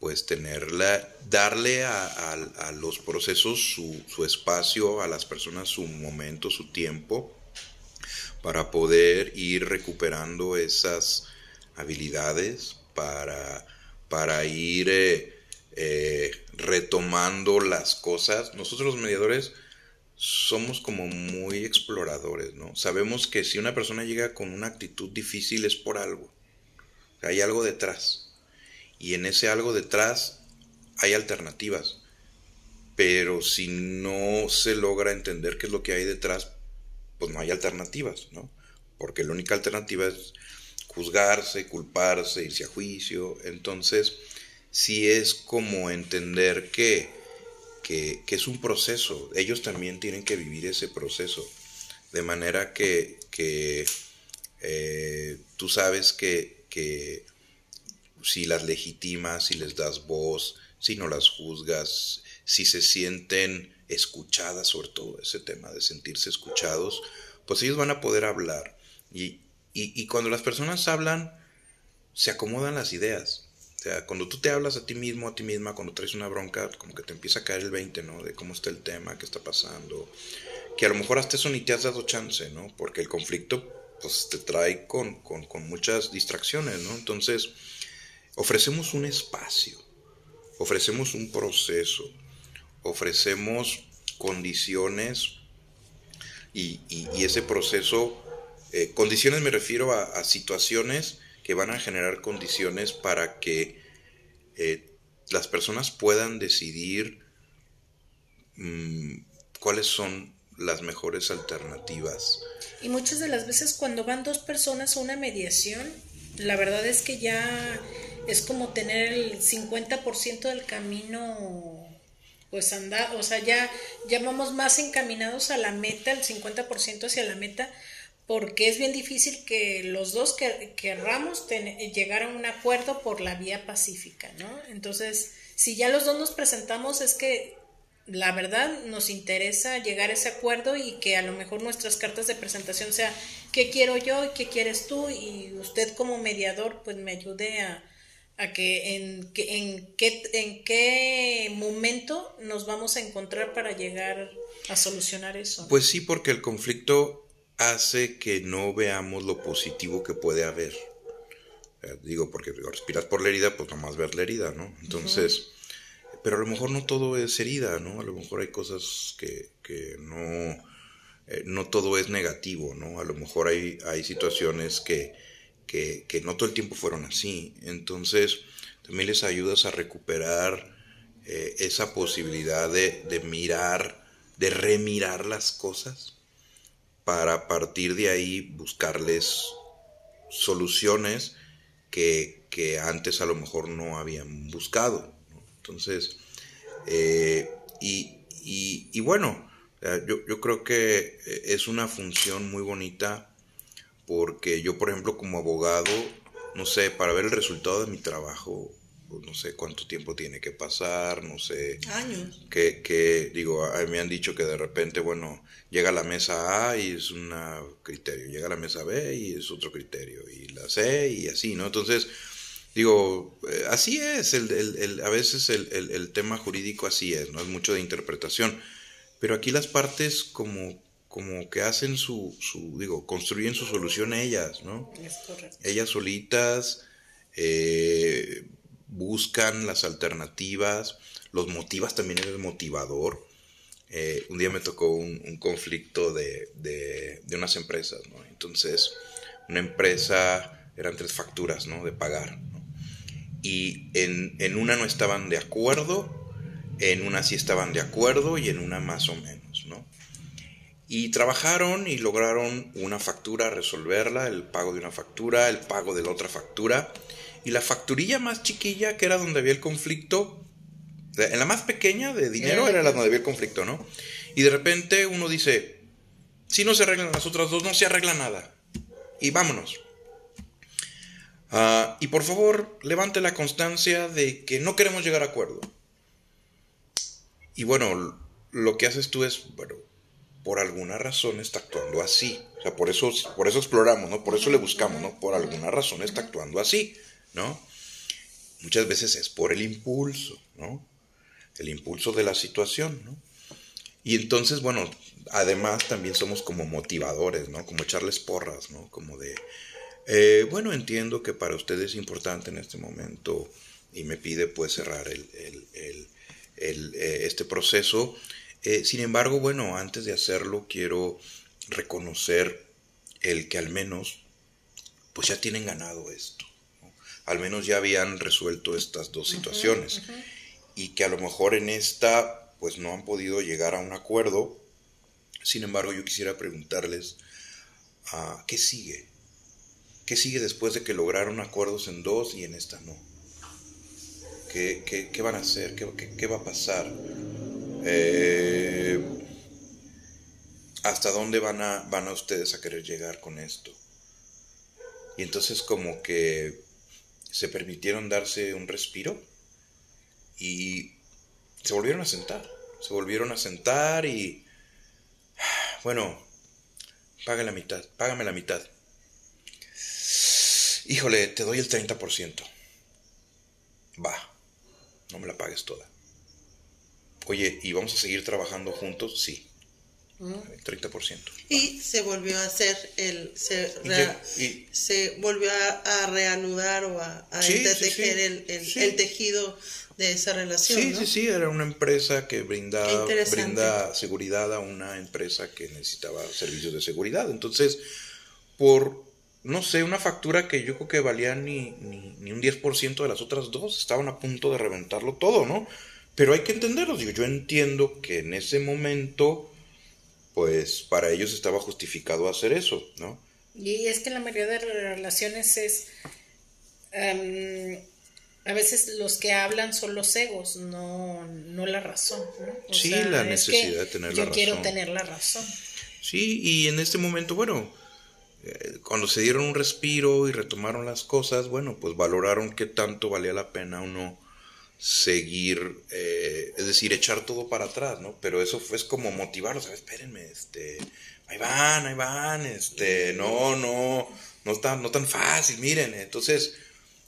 pues tenerla, darle a, los procesos su, espacio, a las personas su momento, su tiempo, para poder ir recuperando esas habilidades, para, para ir eh, eh, retomando las cosas. Nosotros los mediadores somos como muy exploradores, ¿no? Sabemos que si una persona llega con una actitud difícil es por algo, hay algo detrás y en ese algo detrás hay alternativas. Pero si no se logra entender qué es lo que hay detrás, pues no hay alternativas, ¿no? Porque la única alternativa es juzgarse, culparse, irse a juicio. Entonces, sí es como entender que, que, es un proceso. Ellos también tienen que vivir ese proceso. De manera que, que eh, tú sabes que, que si las legitimas, si les das voz, si no las juzgas, si se sienten escuchadas, sobre todo ese tema de sentirse escuchados, pues ellos van a poder hablar. Y, y, cuando las personas hablan, se acomodan las ideas. O sea, cuando tú te hablas a ti mismo, a ti misma, cuando traes una bronca, como que te empieza a caer el 20, ¿no? De cómo está el tema, qué está pasando. Que a lo mejor hasta eso ni te has dado chance, ¿no? Porque el conflicto pues te trae con, con muchas distracciones, ¿no? Entonces, ofrecemos un espacio, ofrecemos un proceso, ofrecemos condiciones y, ese proceso, eh, condiciones me refiero a, situaciones que van a generar condiciones para que eh, las personas puedan decidir mm, cuáles son las mejores alternativas. Y muchas de las veces cuando van dos personas a una mediación, la verdad es que ya es como tener el 50% del camino pues andar, o sea, ya, ya vamos más encaminados a la meta, el 50% hacia la meta, porque es bien difícil que los dos que, querramos llegar a un acuerdo por la vía pacífica, ¿no? Entonces, si ya los dos nos presentamos, es que la verdad nos interesa llegar a ese acuerdo y que a lo mejor nuestras cartas de presentación sea qué quiero yo y qué quieres tú y usted como mediador pues me ayude a, a que en, en, qué, en qué momento nos vamos a encontrar para llegar a solucionar eso. Pues sí, porque el conflicto hace que no veamos lo positivo que puede haber. digo, porque respiras por la herida, pues nomás ver la herida, ¿no? Entonces, pero a lo mejor no todo es herida, ¿no? A lo mejor hay cosas que, que no, eh, no todo es negativo, ¿no? A lo mejor hay, hay situaciones que, que, no todo el tiempo fueron así. Entonces, también les ayudas a recuperar eh, esa posibilidad de, mirar, de remirar las cosas, para a partir de ahí buscarles soluciones que, antes a lo mejor no habían buscado. Entonces, eh, y, bueno, yo, yo, creo que es una función muy bonita porque yo, por ejemplo, como abogado, no sé, para ver el resultado de mi trabajo, pues, no sé cuánto tiempo tiene que pasar, no sé. Años. Que, que digo, a mí me han dicho que de repente, bueno, llega a la mesa A y es un criterio, llega a la mesa B y es otro criterio, y la C y así, ¿no? Entonces, digo, eh, así es, el, el, a veces el, el, tema jurídico así es, ¿no? Es mucho de interpretación, pero aquí las partes como como que hacen su, su, digo, construyen su solución ellas, ¿no? Es correcto. Ellas solitas eh, buscan las alternativas, los motivas también eres motivador. Eh, un día me tocó un, conflicto de, de, de, unas empresas, ¿no? Entonces, una empresa, eran tres facturas, ¿no? De pagar. Y en, en una no estaban de acuerdo, en una sí estaban de acuerdo y en una más o menos, ¿no? Y trabajaron y lograron una factura, resolverla, el pago de una factura, el pago de la otra factura. Y la facturilla más chiquilla, que era donde había el conflicto, en la más pequeña de dinero era la donde había el conflicto, ¿no? Y de repente uno dice, si no se arreglan las otras dos, no se arregla nada. Y vámonos. Ah, y por favor, levante la constancia de que no queremos llegar a acuerdo. Y bueno, lo que haces tú es, bueno, por alguna razón está actuando así. O sea, por eso, por eso exploramos, ¿no? Por eso le buscamos, ¿no? Por alguna razón está actuando así, ¿no? Muchas veces es por el impulso, ¿no? El impulso de la situación, ¿no? Y entonces, bueno, además también somos como motivadores, ¿no? Como echarles porras, ¿no? Como de, eh, bueno, entiendo que para usted es importante en este momento y me pide pues cerrar el, el, el, eh, este proceso eh, sin embargo, bueno, antes de hacerlo quiero reconocer el que al menos pues ya tienen ganado esto. Al menos ya habían resuelto estas dos situaciones. Y que a lo mejor en esta pues no han podido llegar a un acuerdo. Sin embargo, yo quisiera preguntarles, uh, ¿qué sigue? ¿Qué sigue después de que lograron acuerdos en dos y en esta no? ¿Qué, van a hacer? ¿Qué, qué va a pasar? Eh, ¿Hasta dónde van a, van a ustedes a querer llegar con esto? Y entonces como que se permitieron darse un respiro y se volvieron a sentar. Se volvieron a sentar y, bueno, paga la mitad, págame la mitad. Híjole, te doy el 30%. Va, no me la pagues toda. Oye, ¿y vamos a seguir trabajando juntos? Sí. 30%. Y se volvió a hacer el. Se, Y rea- que- y- se volvió a, a reanudar o a, a Sí, entretejer sí. el, el- el tejido de esa relación. Sí, ¿no? sí, sí, era una empresa que brinda, Qué interesante. brinda seguridad a una empresa que necesitaba servicios de seguridad. Entonces, por, no sé, una factura que yo creo que valía ni, ni, ni un 10% de las otras dos, estaban a punto de reventarlo todo, ¿no? Pero hay que entenderlo, digo, yo entiendo que en ese momento, pues para ellos estaba justificado hacer eso, ¿no? Y es que la mayoría de relaciones es. em, a veces los que hablan son los egos, no, no la razón. ¿no? O Sí, sea, la necesidad de tener yo la quiero razón. tener la razón. Sí, y en este momento, bueno, cuando se dieron un respiro y retomaron las cosas, bueno, pues valoraron qué tanto valía la pena uno seguir, eh, es decir, echar todo para atrás, ¿no? Pero eso fue como motivarlos, ¿sabes? Espérenme, este, ahí van, ahí van, este, no, no, no tan, no tan fácil, miren, entonces,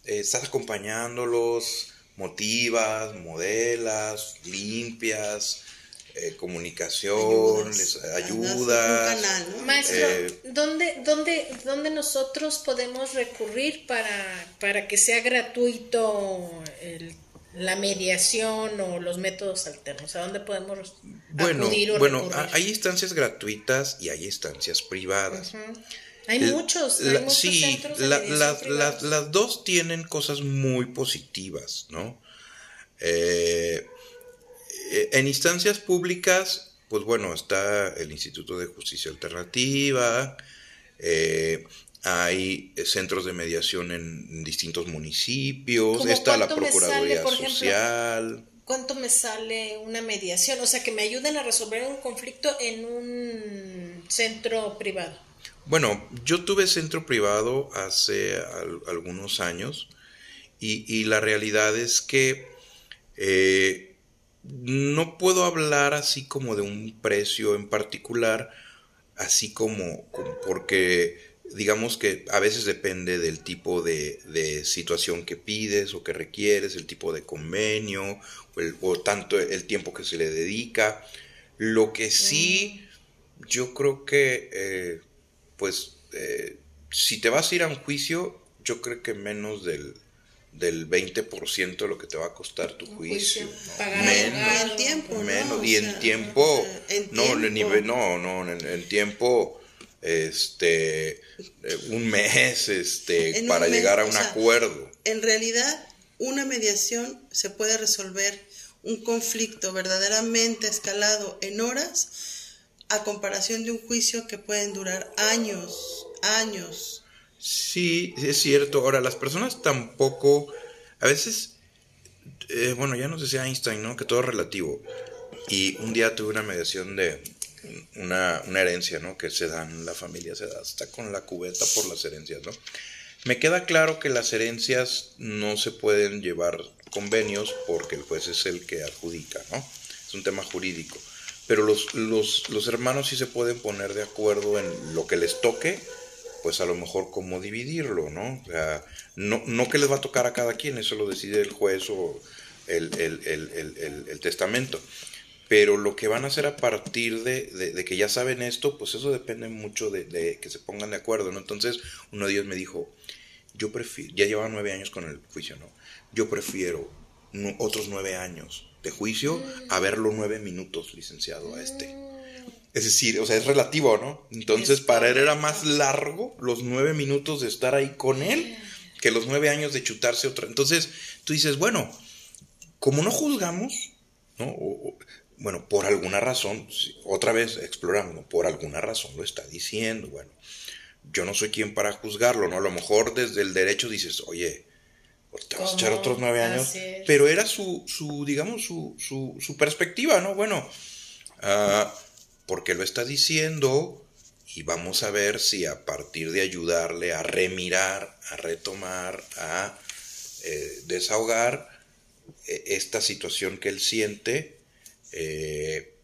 eh, estás acompañándolos, motivas, modelas, limpias, eh, comunicación, Ayudas. les Das ayudas. Un canal, ¿no? Maestro, Eh, ¿dónde, dónde, ¿dónde nosotros podemos recurrir para, para que sea gratuito el- la mediación o los métodos alternos? ¿A dónde podemos Bueno, acudir o bueno, recurrir? hay instancias gratuitas y hay instancias privadas. Hay muchos, hay la- muchos sí, centros de la- las- las- las dos tienen cosas muy positivas, ¿no? Eh, en instancias públicas, pues bueno, está el Instituto de Justicia Alternativa, eh, hay eh, centros de mediación en distintos municipios, ¿Cómo está la sale, Procuraduría ejemplo? Social. ¿Cuánto me sale una mediación? O sea, que me ayuden a resolver un conflicto en un centro privado. Bueno, yo tuve centro privado hace al- algunos años y, y la realidad es que eh, no puedo hablar así como de un precio en particular, así como, como- porque digamos que a veces depende del tipo de, de situación que pides o que requieres, el tipo de convenio o, el- o tanto el tiempo que se le dedica. Lo que sí, yo creo que, eh, pues, eh, si te vas a ir a un juicio, yo creo que menos del, del 20% de lo que te va a costar tu juicio. juicio, pagar Menos. abogado. Y en tiempo, ¿no? Menos, y en sea, tiempo, en no, tiempo. nivel- no, no, en, en tiempo, este, eh, un mes, este, En para mes, llegar a o un sea, acuerdo. En realidad, una mediación se puede resolver un conflicto verdaderamente escalado en horas a comparación de un juicio que pueden durar años, años. Sí, es cierto. Ahora, las personas tampoco, a veces, eh, bueno, ya nos decía Einstein, ¿no? Que todo es relativo. Y un día tuve una mediación de una, herencia, ¿no? Que se dan, la familia se da, está con la cubeta por las herencias, ¿no? Me queda claro que las herencias no se pueden llevar convenios porque el juez es el que adjudica, ¿no? Es un tema jurídico. Pero los, los hermanos sí se pueden poner de acuerdo en lo que les toque, pues a lo mejor cómo dividirlo, ¿no? O sea, no, no que les va a tocar a cada quien, eso lo decide el juez o el, el, el, el, testamento. Pero lo que van a hacer a partir de, de- de que ya saben esto, pues eso depende mucho de, de que se pongan de acuerdo, ¿no? Entonces, uno de ellos me dijo, yo prefiero, ya llevaba nueve años con el juicio, ¿no? Yo prefiero otros nueve años de juicio a verlo nueve minutos, licenciado, a este. Es decir, o sea, es relativo, ¿no? Entonces, Es para él era más largo los nueve minutos de estar ahí con él que los nueve años de chutarse otra. Entonces, tú dices, bueno, como no juzgamos, ¿no? O- o- bueno, por alguna razón, otra vez exploramos, ¿no? Por alguna razón lo está diciendo, bueno. Yo no soy quien para juzgarlo, ¿no? A lo mejor desde el derecho dices, oye, pues te vas a echar otros nueve años. Pero era su, su digamos, su, su, su perspectiva, ¿no? Bueno, ah, porque lo está diciendo y vamos a ver si a partir de ayudarle a remirar, a retomar, a eh, desahogar eh, esta situación que él siente, eh,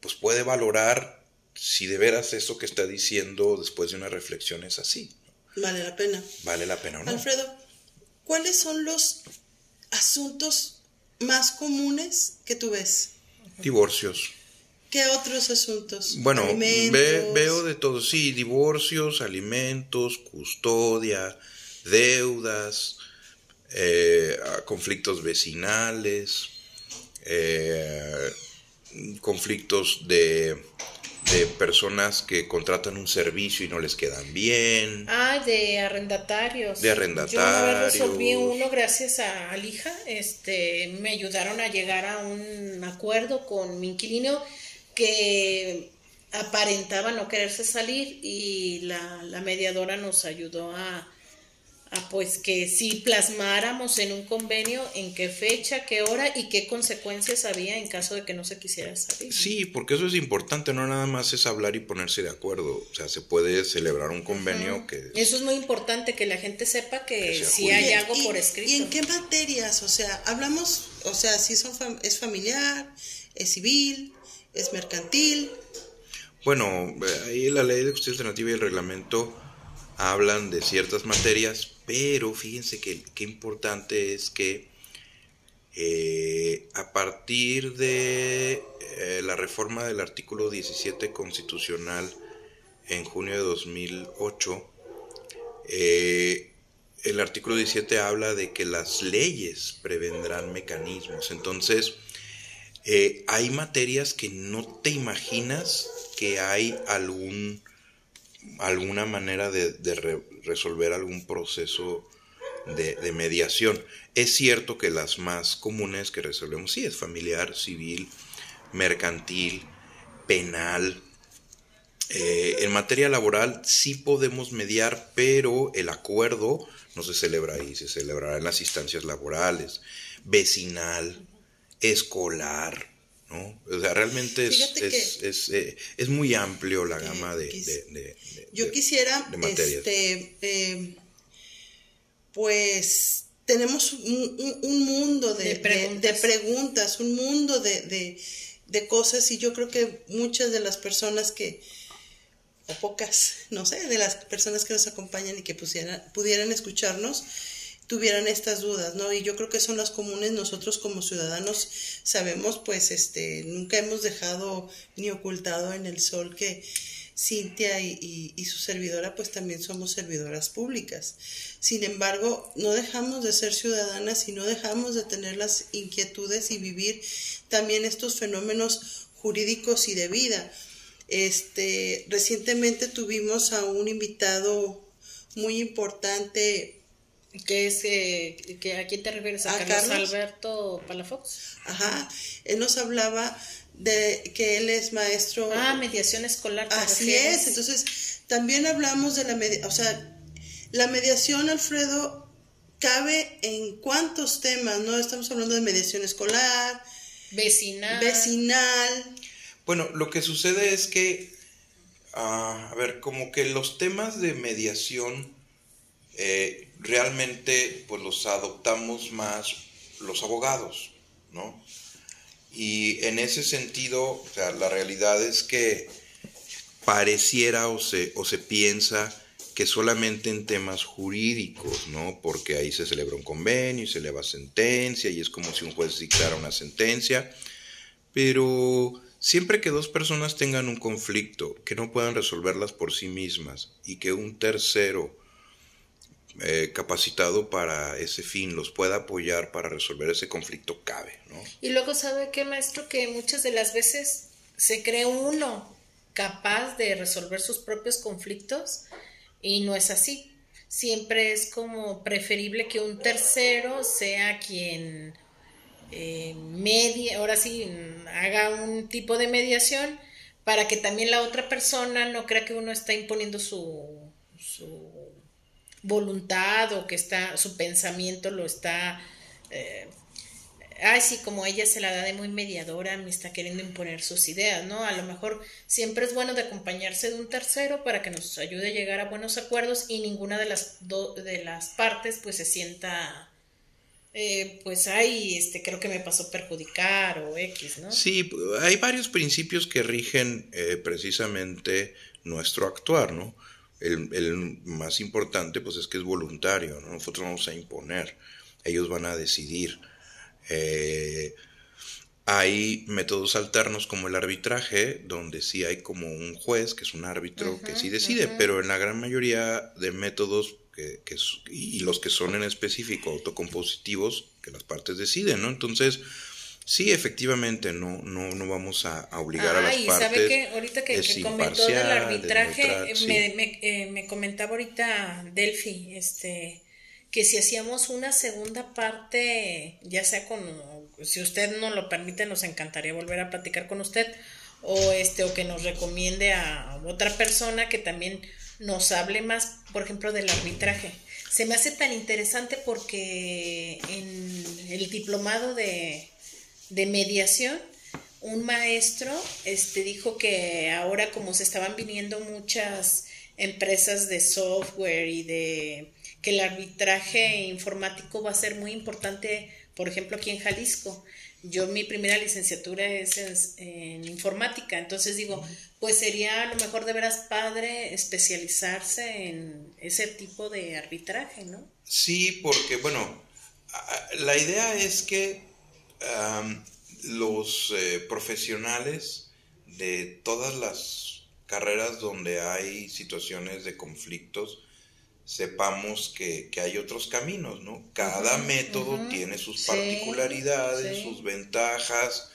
pues puede valorar si de veras eso que está diciendo después de una reflexión es así. Vale la pena. ¿Vale la pena o no? Alfredo, ¿cuáles son los asuntos más comunes que tú ves? Divorcios. ¿Qué otros asuntos? Bueno, ve- veo de todo, sí, divorcios, alimentos, custodia, deudas, eh, conflictos vecinales, eh, conflictos de, de personas que contratan un servicio y no les quedan bien. Ay, de arrendatarios. De Yo arrendatarios. resolví uno gracias a Alija. Este, me ayudaron a llegar a un acuerdo con mi inquilino que aparentaba no quererse salir y la, la mediadora nos ayudó a, a, pues que si plasmáramos en un convenio en qué fecha, qué hora y qué consecuencias había en caso de que no se quisiera salir. Sí, porque eso es importante, no nada más es hablar y ponerse de acuerdo, o sea, se puede celebrar un convenio que... Eso es muy importante que la gente sepa que, si hay algo ¿y- por escrito. ¿Y en qué materias? O sea, hablamos, o sea, si son fam- es familiar, es civil, es mercantil. Bueno, ahí la ley de justicia alternativa y el reglamento hablan de ciertas materias, pero fíjense que qué importante es que eh, a partir de eh, la reforma del artículo 17 constitucional en junio de 2008, eh, el artículo 17 habla de que las leyes prevendrán mecanismos. Entonces, eh, hay materias que no te imaginas que hay algún alguna manera de, de re- resolver algún proceso de, de mediación. Es cierto que las más comunes que resolvemos, sí, es familiar, civil, mercantil, penal. Eh, en materia laboral sí podemos mediar, pero el acuerdo no se celebra ahí, se celebrará en las instancias laborales, vecinal, escolar, ¿no? O sea, realmente es, es, que- es, eh, es muy amplio la gama de, quis- de- de- de- Yo quisiera, de materias. este, eh, pues tenemos un, un- un mundo de, preguntas. de preguntas, un mundo de, de- de cosas y yo creo que muchas de las personas que, o pocas, no sé, de las personas que nos acompañan y que pusieran, pudieran escucharnos, tuvieran estas dudas, ¿no? Y yo creo que son las comunes, nosotros como ciudadanos sabemos, pues, este, nunca hemos dejado ni ocultado en el sol que Cintia y, y- su servidora, pues también somos servidoras públicas. Sin embargo, no dejamos de ser ciudadanas y no dejamos de tener las inquietudes y vivir también estos fenómenos jurídicos y de vida. Este, recientemente tuvimos a un invitado muy importante ¿Qué es, eh, que, ¿A quién te refieres? ¿A, ¿A Carlos, Carlos? Alberto Palafox? Ajá, él nos hablaba de que él es maestro. Ah, mediación escolar. ¿te Así refieres? es, entonces también hablamos de la mediación, o sea, la mediación, Alfredo, cabe en cuántos temas, ¿no? Estamos hablando de mediación escolar, Vecinal. vecinal, Bueno, lo que sucede es que, ah, a ver, como que los temas de mediación eh, realmente pues los adoptamos más los abogados, ¿no? Y en ese sentido, o sea, la realidad es que pareciera o se, o se piensa que solamente en temas jurídicos, ¿no? Porque ahí se celebra un convenio y se eleva sentencia y es como si un juez dictara una sentencia. Pero siempre que dos personas tengan un conflicto, que no puedan resolverlas por sí mismas y que un tercero eh, capacitado para ese fin los pueda apoyar para resolver ese conflicto, cabe, ¿no? Y luego, ¿sabe qué, maestro? Que muchas de las veces se cree uno capaz de resolver sus propios conflictos y no es así. Siempre es como preferible que un tercero sea quien eh, ahora sí, haga un tipo de mediación para que también la otra persona no crea que uno está imponiendo su voluntad o que está su pensamiento lo está eh, ay sí como ella se la da de muy mediadora me está queriendo imponer sus ideas no a lo mejor siempre es bueno de acompañarse de un tercero para que nos ayude a llegar a buenos acuerdos y ninguna de las do- de las partes pues se sienta eh, pues ay este creo que me pasó perjudicar o x no Sí, hay varios principios que rigen eh, precisamente nuestro actuar, ¿no? El, el más importante, pues, es que es voluntario, ¿no? Nosotros vamos a imponer, ellos van a decidir. Eh, hay métodos alternos como el arbitraje, donde sí hay como un juez, que es un árbitro, que sí decide, pero en la gran mayoría de métodos que, y los que son en específico autocompositivos, que las partes deciden, ¿no? Entonces, sí, efectivamente, no, no, no vamos a, obligar a las partes. ¿sabe qué? Ahorita que, comentó del arbitraje, me, me, eh, me, comentaba ahorita Delphi, este que si hacíamos una segunda parte, ya sea con, si usted nos lo permite, nos encantaría volver a platicar con usted, o este, o que nos recomiende a otra persona que también nos hable más, por ejemplo, del arbitraje. Se me hace tan interesante porque en el diplomado de, de mediación, un maestro este, dijo que ahora como se estaban viniendo muchas empresas de software y de que el arbitraje informático va a ser muy importante, por ejemplo, aquí en Jalisco. Yo mi primera licenciatura es en, informática, entonces digo, pues sería a lo mejor de veras padre especializarse en ese tipo de arbitraje, ¿no? Sí, porque bueno, la idea es que los eh, profesionales de todas las carreras donde hay situaciones de conflictos, sepamos que, hay otros caminos, ¿no? Cada método tiene sus particularidades, sus ventajas,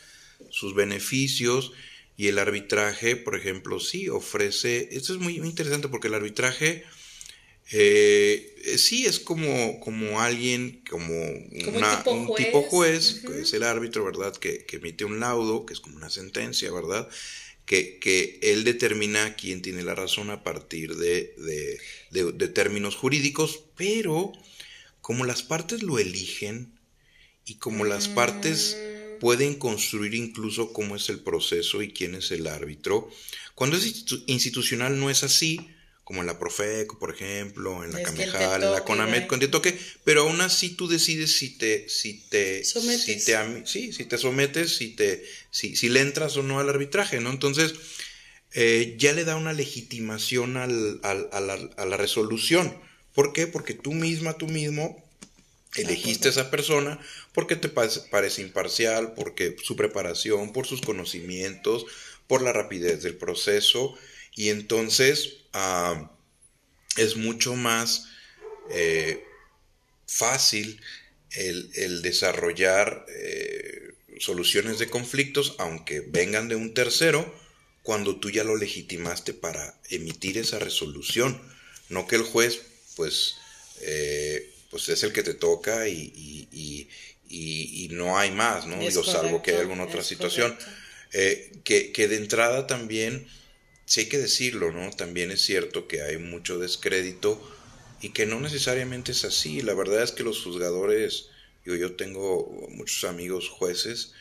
sus beneficios, y el arbitraje, por ejemplo, sí ofrece, esto es muy, interesante porque el arbitraje eh, sí es como, como alguien, como, un, tipo juez, que es el árbitro, ¿verdad? Que, que emite un laudo, que es como una sentencia, ¿verdad? que, él determina quién tiene la razón a partir de, de, términos jurídicos, pero como las partes lo eligen y como las partes mm. pueden construir incluso cómo es el proceso y quién es el árbitro, cuando es institucional no es así, como en la Profeco, por ejemplo, en la Camejal, en la Conamet, cuando te toque, pero aún así tú decides si te, si te, sometes. si te, sí, si te sometes, si te, si, si le entras o no al arbitraje, ¿no? Entonces, eh, ya le da una legitimación al, al, a, la, a, la, resolución. ¿Por qué? Porque tú misma, tú mismo, elegiste a esa persona porque te parece imparcial, porque su preparación, por sus conocimientos, por la rapidez del proceso, y entonces ah, es mucho más eh, fácil el, desarrollar eh, soluciones de conflictos, aunque vengan de un tercero, cuando tú ya lo legitimaste para emitir esa resolución. No que el juez, pues, eh, pues es el que te toca y, no hay más, ¿no? Digo, salvo que haya alguna otra situación. que, que, de entrada también sí hay que decirlo, ¿no? También es cierto que hay mucho descrédito y que no necesariamente es así. La verdad es que los juzgadores, yo, yo tengo muchos amigos jueces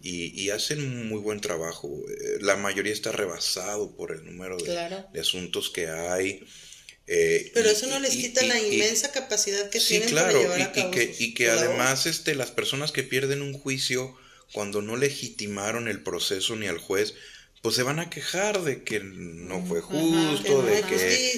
y, hacen muy buen trabajo. Eh, la mayoría está rebasado por el número de, asuntos que hay. Eh, Pero eso no les quita la inmensa capacidad que tienen para llevar a cabo. Y que, y que además este, las personas que pierden un juicio cuando no legitimaron el proceso ni al juez, pues se van a quejar de que no fue justo, de que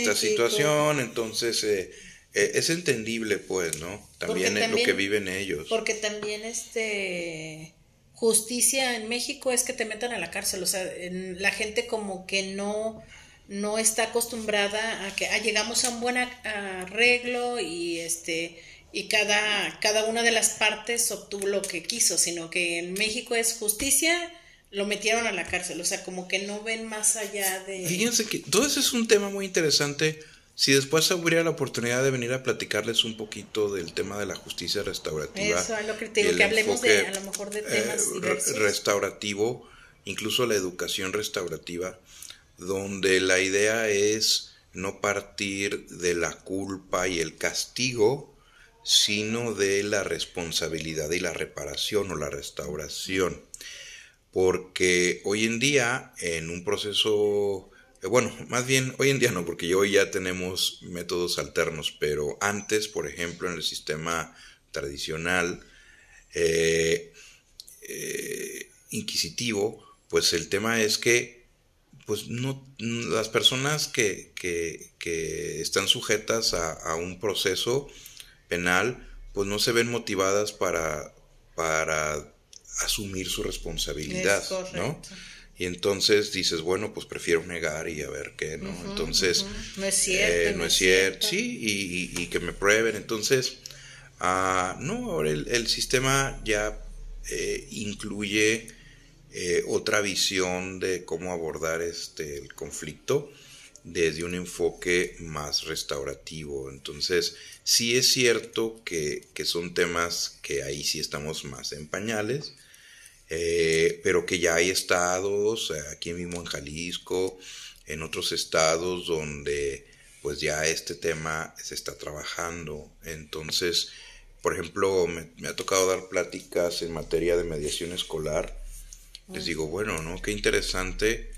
esta situación, entonces eh, eh, es entendible pues, ¿no? También, es lo que viven ellos. Porque también este justicia en México es que te metan a la cárcel, o sea, la gente como que no no está acostumbrada a que ah, llegamos a un buen arreglo y este y cada cada una de las partes obtuvo lo que quiso, sino que en México es justicia lo metieron a la cárcel, o sea, como que no ven más allá de... Fíjense que todo eso es un tema muy interesante. Si después hubiera la oportunidad de venir a platicarles un poquito del tema de la justicia restaurativa. Eso es lo que te digo, que hablemos de, a lo mejor de temas eh, restaurativo, incluso la educación restaurativa, donde la idea es no partir de la culpa y el castigo, sino de la responsabilidad y la reparación o la restauración porque hoy en día en un proceso, eh, bueno, más bien hoy en día no, porque hoy ya tenemos métodos alternos, pero antes, por ejemplo, en el sistema tradicional eh, eh, inquisitivo, pues el tema es que pues no, las personas que, están sujetas a, a, un proceso penal, pues no se ven motivadas para, para asumir su responsabilidad, ¿no? Y entonces dices, bueno, pues prefiero negar y a ver qué, ¿no? entonces, no es cierto. Eh, no, es cierto, sí, y, que me prueben. Entonces, uh, no, ahora el, sistema ya eh, incluye eh, otra visión de cómo abordar este, el conflicto desde un enfoque más restaurativo. Entonces, sí es cierto que, que son temas que ahí sí estamos más en pañales, eh, pero que ya hay estados, eh, aquí mismo en Jalisco, en otros estados donde pues ya este tema se está trabajando. Entonces, por ejemplo, me, ha tocado dar pláticas en materia de mediación escolar. Les digo, bueno, ¿no? Qué interesante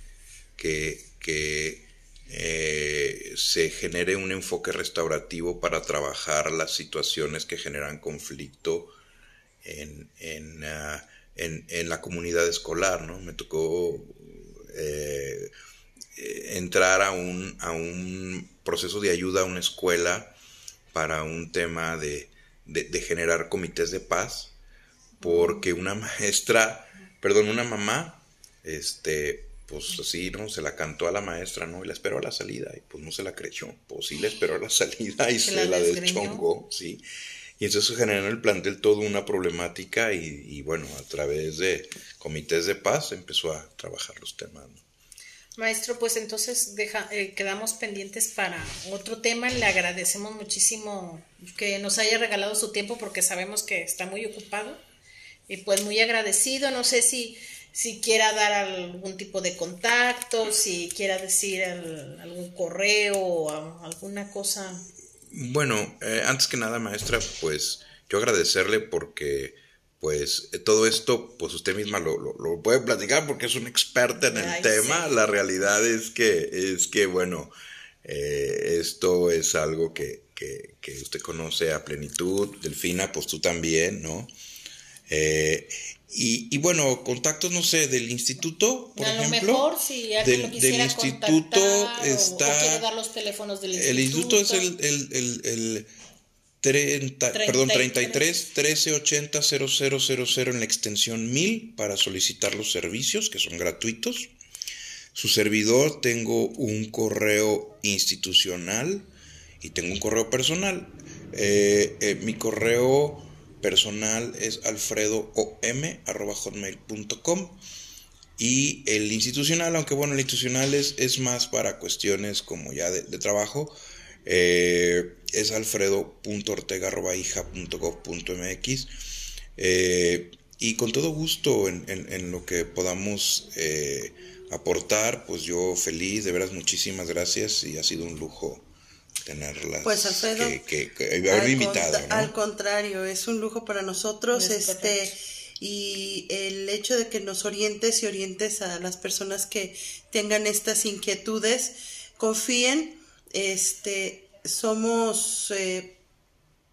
que, que eh, se genere un enfoque restaurativo para trabajar las situaciones que generan conflicto en, en ah, en, en la comunidad escolar, ¿no? Me tocó eh, entrar a un, a un proceso de ayuda a una escuela para un tema de, de, generar comités de paz, porque una maestra, perdón, una mamá, este, pues así, ¿no? Se la cantó a la maestra, ¿no? Y la esperó a la salida, y pues no se la creyó, pues sí la esperó a la salida y se, la, deschongó, ¿sí? Y entonces generó en el plantel toda una problemática y, bueno, a través de comités de paz empezó a trabajar los temas. Maestro, pues entonces deja, eh, quedamos pendientes para otro tema. Le agradecemos muchísimo que nos haya regalado su tiempo porque sabemos que está muy ocupado y pues muy agradecido. No sé si, si quiera dar algún tipo de contacto, si quiera decir algún correo o alguna cosa bueno, eh, antes que nada, maestra, pues yo agradecerle porque pues todo esto, pues usted misma lo, lo, puede platicar porque es una experta en el tema. La realidad es que, es que bueno, eh, esto es algo que, que, que, usted conoce a plenitud. Delfina, pues tú también, ¿no? Eh, y, bueno, contactos, no sé, del instituto, por a ejemplo. Lo mejor, si alguien del, del instituto está. dar los teléfonos del instituto. El instituto es el, el, el, el 30, perdón, 33 13 80 0000 en la extensión 1000 para solicitar los servicios que son gratuitos. Su servidor tengo un correo institucional y tengo un correo personal. Eh, eh, mi correo personal es alfredoom.hotmail.com y el institucional, aunque bueno, el institucional es, es más para cuestiones como ya de, trabajo, eh, es alfredo.ortega.hija.gov.mx eh, y con todo gusto en, en, lo que podamos eh, aportar, pues yo feliz, de veras muchísimas gracias y ha sido un lujo tenerlas. Pues Alfredo, que, haber invitado. Al contrario, es un lujo para nosotros, este y el hecho de que nos orientes y orientes a las personas que tengan estas inquietudes, confíen, este, somos eh,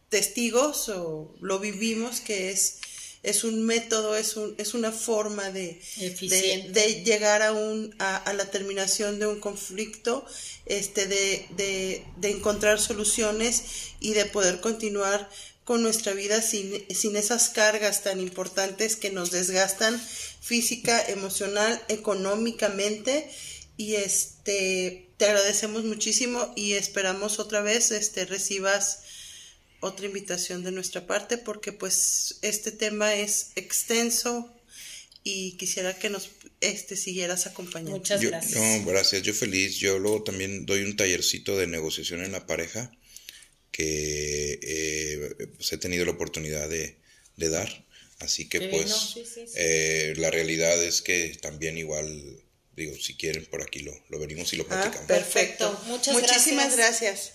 testigos o lo vivimos que es es un método, es, un, es una forma de, de, llegar a, un, a, la terminación de un conflicto, este, de, de, de, encontrar soluciones y de poder continuar con nuestra vida sin, sin esas cargas tan importantes que nos desgastan física, emocional, económicamente. Y este te agradecemos muchísimo y esperamos otra vez este recibas otra invitación de nuestra parte porque pues este tema es extenso y quisiera que nos este siguieras acompañando. Muchas gracias. No, gracias, yo feliz. Yo luego también doy un tallercito de negociación en la pareja que eh, pues he tenido la oportunidad de, dar. Así que pues eh, la realidad es que también igual, digo, si quieren por aquí lo, lo venimos y lo ah, platicamos. perfecto. Muchas Muchísimas gracias.